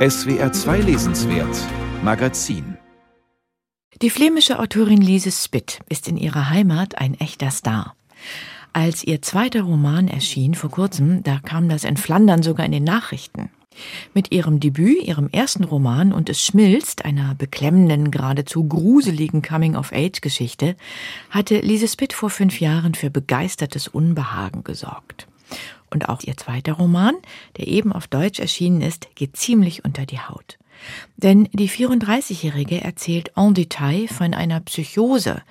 SWR 2 Lesenswert Magazin Die flämische Autorin Lise Spitt ist in ihrer Heimat ein echter Star. Als ihr zweiter Roman erschien vor kurzem, da kam das in Flandern sogar in den Nachrichten. Mit ihrem Debüt, ihrem ersten Roman und es schmilzt, einer beklemmenden, geradezu gruseligen Coming-of-Age-Geschichte, hatte Lise Spitt vor fünf Jahren für begeistertes Unbehagen gesorgt. Und auch ihr zweiter Roman, der eben auf Deutsch erschienen ist, geht ziemlich unter die Haut. Denn die 34-Jährige erzählt en Detail von einer Psychose,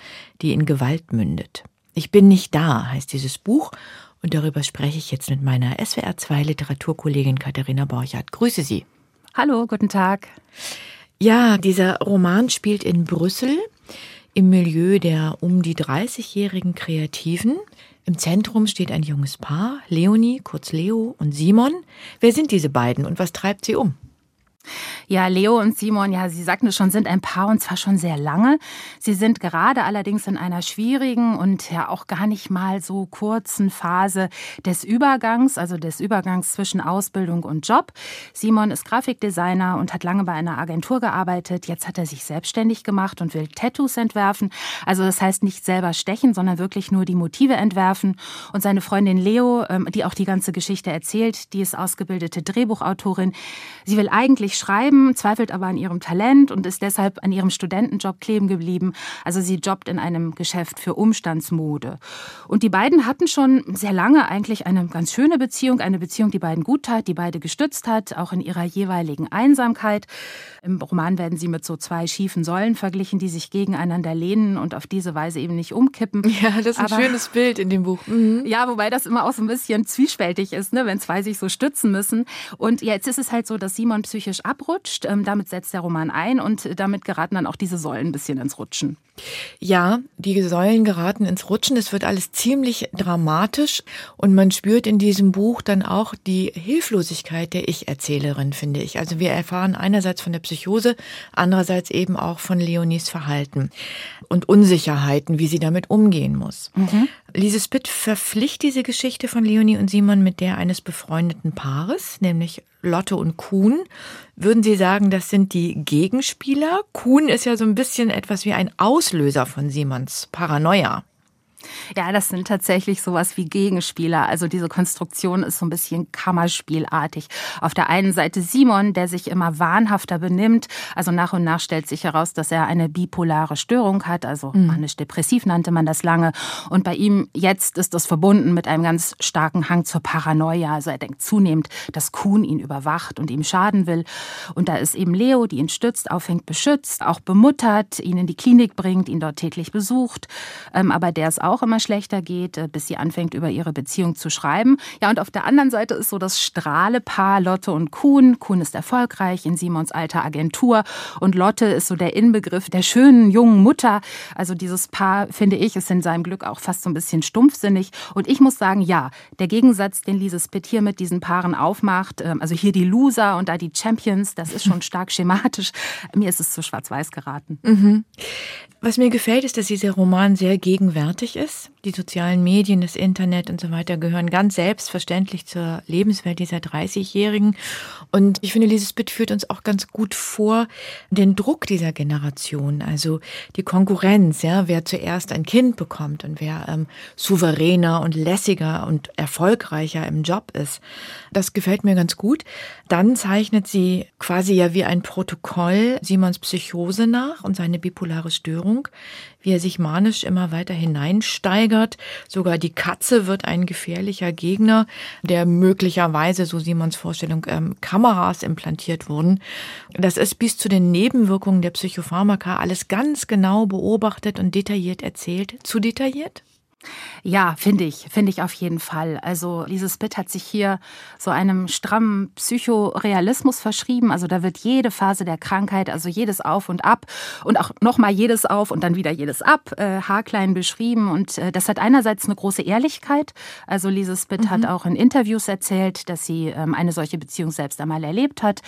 die in Gewalt mündet. Ich bin nicht da, heißt dieses Buch, und darüber spreche ich jetzt mit meiner SWR2 Literaturkollegin Katharina Borchardt. Grüße Sie. Hallo, guten Tag. Ja, dieser Roman spielt in Brüssel im Milieu der um die 30-jährigen Kreativen. Im Zentrum steht ein junges Paar, Leonie, kurz Leo und Simon. Wer sind diese beiden und was treibt sie um? Ja, Leo und Simon, ja, Sie sagten es schon, sind ein Paar und zwar schon sehr lange. Sie sind gerade allerdings in einer schwierigen und ja auch gar nicht mal so kurzen Phase des Übergangs, also des Übergangs zwischen Ausbildung und Job. Simon ist Grafikdesigner und hat lange bei einer Agentur gearbeitet. Jetzt hat er sich selbstständig gemacht und will Tattoos entwerfen. Also das heißt nicht selber stechen, sondern wirklich nur die Motive entwerfen. Und seine Freundin Leo, ähm, die auch die ganze Geschichte erzählt, die ist ausgebildete Drehbuchautorin. Sie will eigentlich schreiben, zweifelt aber an ihrem Talent und ist deshalb an ihrem Studentenjob kleben geblieben. Also sie jobbt in einem Geschäft für Umstandsmode. Und die beiden hatten schon sehr lange eigentlich eine ganz schöne Beziehung, eine Beziehung, die beiden gut tat, die beide gestützt hat, auch in ihrer jeweiligen Einsamkeit. Im Roman werden sie mit so zwei schiefen Säulen verglichen, die sich gegeneinander lehnen und auf diese Weise eben nicht umkippen. Ja, das ist ein aber, schönes Bild in dem Buch. Mhm. Ja, wobei das immer auch so ein bisschen zwiespältig ist, ne, wenn zwei sich so stützen müssen. Und jetzt ist es halt so, dass Simon psychisch abrutscht. Ähm, damit setzt der Roman ein und damit geraten dann auch diese Säulen ein bisschen ins Rutschen. Ja, die Säulen geraten ins Rutschen. Es wird alles ziemlich dramatisch und man spürt in diesem Buch dann auch die Hilflosigkeit der Ich-Erzählerin, finde ich. Also wir erfahren einerseits von der Psychose, andererseits eben auch von Leonies Verhalten und Unsicherheiten, wie sie damit umgehen muss. Mhm. Lise Spitt verpflichtet diese Geschichte von Leonie und Simon mit der eines befreundeten Paares, nämlich Lotte und Kuhn. Würden Sie sagen, das sind die Gegenspieler? Kuhn ist ja so ein bisschen etwas wie ein Auslöser von Simons Paranoia. Ja, das sind tatsächlich sowas wie Gegenspieler. Also diese Konstruktion ist so ein bisschen Kammerspielartig. Auf der einen Seite Simon, der sich immer wahnhafter benimmt. Also nach und nach stellt sich heraus, dass er eine bipolare Störung hat. Also mhm. manisch-depressiv nannte man das lange. Und bei ihm jetzt ist das verbunden mit einem ganz starken Hang zur Paranoia. Also er denkt zunehmend, dass Kuhn ihn überwacht und ihm schaden will. Und da ist eben Leo, die ihn stützt, auffängt, beschützt, auch bemuttert, ihn in die Klinik bringt, ihn dort täglich besucht. Ähm, aber der ist auch auch immer schlechter geht, äh, bis sie anfängt, über ihre Beziehung zu schreiben. Ja, und auf der anderen Seite ist so das Strahlepaar Lotte und Kuhn. Kuhn ist erfolgreich in Simons alter Agentur und Lotte ist so der Inbegriff der schönen jungen Mutter. Also dieses Paar, finde ich, ist in seinem Glück auch fast so ein bisschen stumpfsinnig. Und ich muss sagen, ja, der Gegensatz, den Lise Spitt hier mit diesen Paaren aufmacht, ähm, also hier die Loser und da die Champions, das ist schon stark schematisch. Mir ist es zu schwarz-weiß geraten. Mhm. Was mir gefällt, ist, dass dieser Roman sehr gegenwärtig ist. Die sozialen Medien, das Internet und so weiter gehören ganz selbstverständlich zur Lebenswelt dieser 30-Jährigen. Und ich finde, Lises Bitt führt uns auch ganz gut vor den Druck dieser Generation, also die Konkurrenz, ja, wer zuerst ein Kind bekommt und wer ähm, souveräner und lässiger und erfolgreicher im Job ist. Das gefällt mir ganz gut. Dann zeichnet sie quasi ja wie ein Protokoll Simons Psychose nach und seine bipolare Störung, wie er sich manisch immer weiter hineinsteigert. Sogar die Katze wird ein gefährlicher Gegner, der möglicherweise, so Simons Vorstellung, ähm, Kameras implantiert wurden. Das ist bis zu den Nebenwirkungen der Psychopharmaka alles ganz genau beobachtet und detailliert erzählt. Zu detailliert? Ja, finde ich, finde ich auf jeden Fall. Also Lise Spitt hat sich hier so einem strammen Psychorealismus verschrieben. Also da wird jede Phase der Krankheit, also jedes Auf und Ab und auch nochmal jedes Auf und dann wieder jedes Ab, äh, haarklein beschrieben. Und äh, das hat einerseits eine große Ehrlichkeit. Also Lise Spitt mhm. hat auch in Interviews erzählt, dass sie ähm, eine solche Beziehung selbst einmal erlebt hat.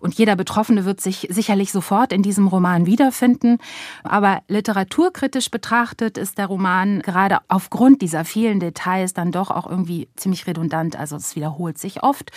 Und jeder Betroffene wird sich sicherlich sofort in diesem Roman wiederfinden. Aber literaturkritisch betrachtet ist der Roman gerade auch aufgrund dieser vielen Details dann doch auch irgendwie ziemlich redundant. Also es wiederholt sich oft.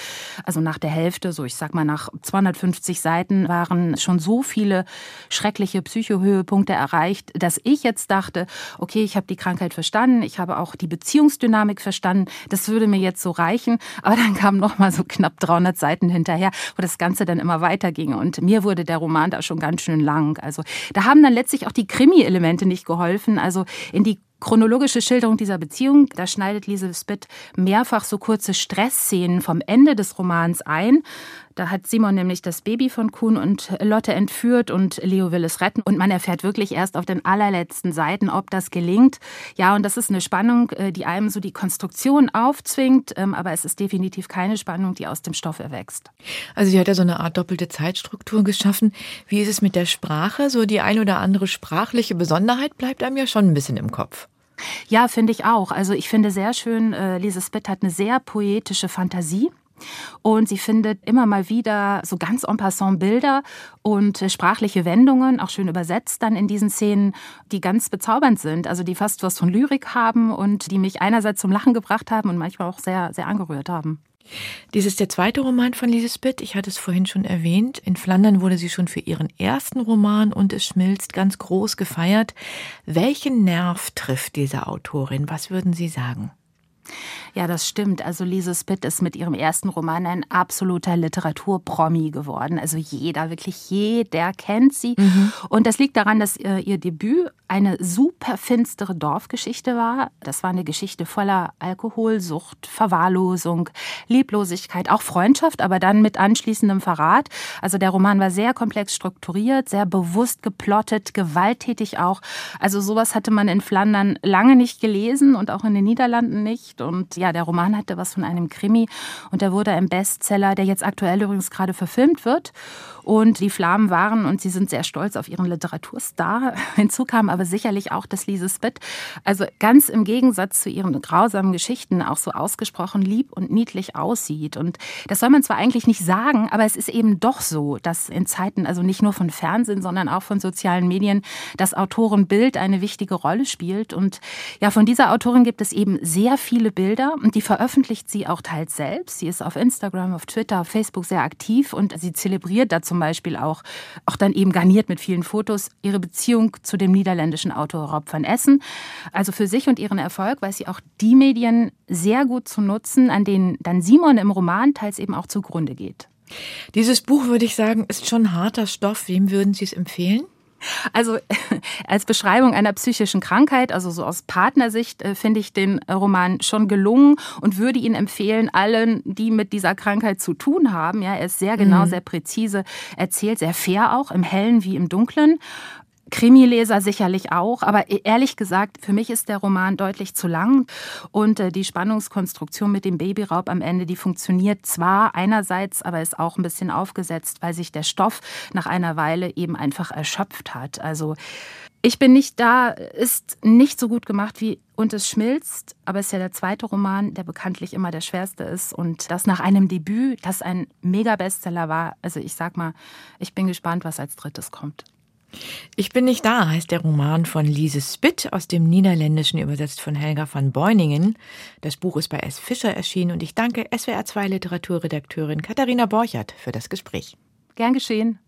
Also nach der Hälfte, so ich sag mal nach 250 Seiten, waren schon so viele schreckliche Psychohöhepunkte erreicht, dass ich jetzt dachte, okay, ich habe die Krankheit verstanden, ich habe auch die Beziehungsdynamik verstanden, das würde mir jetzt so reichen. Aber dann kamen noch mal so knapp 300 Seiten hinterher, wo das Ganze dann immer weiterging. Und mir wurde der Roman da schon ganz schön lang. Also da haben dann letztlich auch die Krimi-Elemente nicht geholfen. Also in die chronologische Schilderung dieser Beziehung, da schneidet Spitt mehrfach so kurze Stressszenen vom Ende des Romans ein. Da hat Simon nämlich das Baby von Kuhn und Lotte entführt und Leo will es retten. Und man erfährt wirklich erst auf den allerletzten Seiten, ob das gelingt. Ja, und das ist eine Spannung, äh, die einem so die Konstruktion aufzwingt, ähm, aber es ist definitiv keine Spannung, die aus dem Stoff erwächst. Also sie hat ja so eine Art doppelte Zeitstruktur geschaffen. Wie ist es mit der Sprache? So die ein oder andere sprachliche Besonderheit bleibt einem ja schon ein bisschen im Kopf. Ja, finde ich auch. Also ich finde sehr schön, äh, Lise Spitt hat eine sehr poetische Fantasie. Und sie findet immer mal wieder so ganz en passant Bilder und äh, sprachliche Wendungen, auch schön übersetzt dann in diesen Szenen, die ganz bezaubernd sind, also die fast was von Lyrik haben und die mich einerseits zum Lachen gebracht haben und manchmal auch sehr, sehr angerührt haben. Dies ist der zweite Roman von Lise Spitt. Ich hatte es vorhin schon erwähnt. In Flandern wurde sie schon für ihren ersten Roman und es schmilzt ganz groß gefeiert. Welchen Nerv trifft diese Autorin? Was würden Sie sagen? Ja, das stimmt. Also Lise Spitt ist mit ihrem ersten Roman ein absoluter Literaturpromi geworden. Also jeder, wirklich jeder kennt sie. Mhm. Und das liegt daran, dass äh, ihr Debüt eine super finstere Dorfgeschichte war. Das war eine Geschichte voller Alkoholsucht, Verwahrlosung, Lieblosigkeit, auch Freundschaft, aber dann mit anschließendem Verrat. Also der Roman war sehr komplex strukturiert, sehr bewusst geplottet, gewalttätig auch. Also sowas hatte man in Flandern lange nicht gelesen und auch in den Niederlanden nicht. Und ja, der Roman hatte was von einem Krimi und der wurde ein Bestseller, der jetzt aktuell übrigens gerade verfilmt wird. Und die Flammen waren, und sie sind sehr stolz auf ihren Literaturstar, hinzu kam aber sicherlich auch das Lise Spitt. Also ganz im Gegensatz zu ihren grausamen Geschichten auch so ausgesprochen lieb und niedlich aussieht. Und das soll man zwar eigentlich nicht sagen, aber es ist eben doch so, dass in Zeiten, also nicht nur von Fernsehen, sondern auch von sozialen Medien, das Autorenbild eine wichtige Rolle spielt. Und ja, von dieser Autorin gibt es eben sehr viele Bilder und die veröffentlicht sie auch teils selbst. Sie ist auf Instagram, auf Twitter, auf Facebook sehr aktiv und sie zelebriert dazu zum Beispiel auch, auch dann eben garniert mit vielen Fotos, ihre Beziehung zu dem niederländischen Autor Rob van Essen. Also für sich und ihren Erfolg weiß sie auch die Medien sehr gut zu nutzen, an denen dann Simon im Roman teils eben auch zugrunde geht. Dieses Buch, würde ich sagen, ist schon harter Stoff. Wem würden Sie es empfehlen? Also als Beschreibung einer psychischen Krankheit, also so aus Partnersicht, äh, finde ich den Roman schon gelungen und würde ihn empfehlen allen, die mit dieser Krankheit zu tun haben. Ja, er ist sehr genau, mhm. sehr präzise erzählt, sehr fair auch, im Hellen wie im Dunklen. Krimileser sicherlich auch, aber e-, ehrlich gesagt, für mich ist der Roman deutlich zu lang und äh, die Spannungskonstruktion mit dem Babyraub am Ende, die funktioniert zwar einerseits, aber ist auch ein bisschen aufgesetzt, weil sich der Stoff nach einer Weile eben einfach erschöpft hat. Also ich bin nicht da, ist nicht so gut gemacht wie Und es schmilzt, aber es ist ja der zweite Roman, der bekanntlich immer der schwerste ist. Und das nach einem Debüt, das ein Mega-Bestseller war. Also ich sag mal, ich bin gespannt, was als drittes kommt. Ich bin nicht da heißt der Roman von Lise Spitt aus dem Niederländischen übersetzt von Helga van Beuningen. Das Buch ist bei S. Fischer erschienen und ich danke SWR2 Literaturredakteurin Katharina Borchert für das Gespräch. Gern geschehen.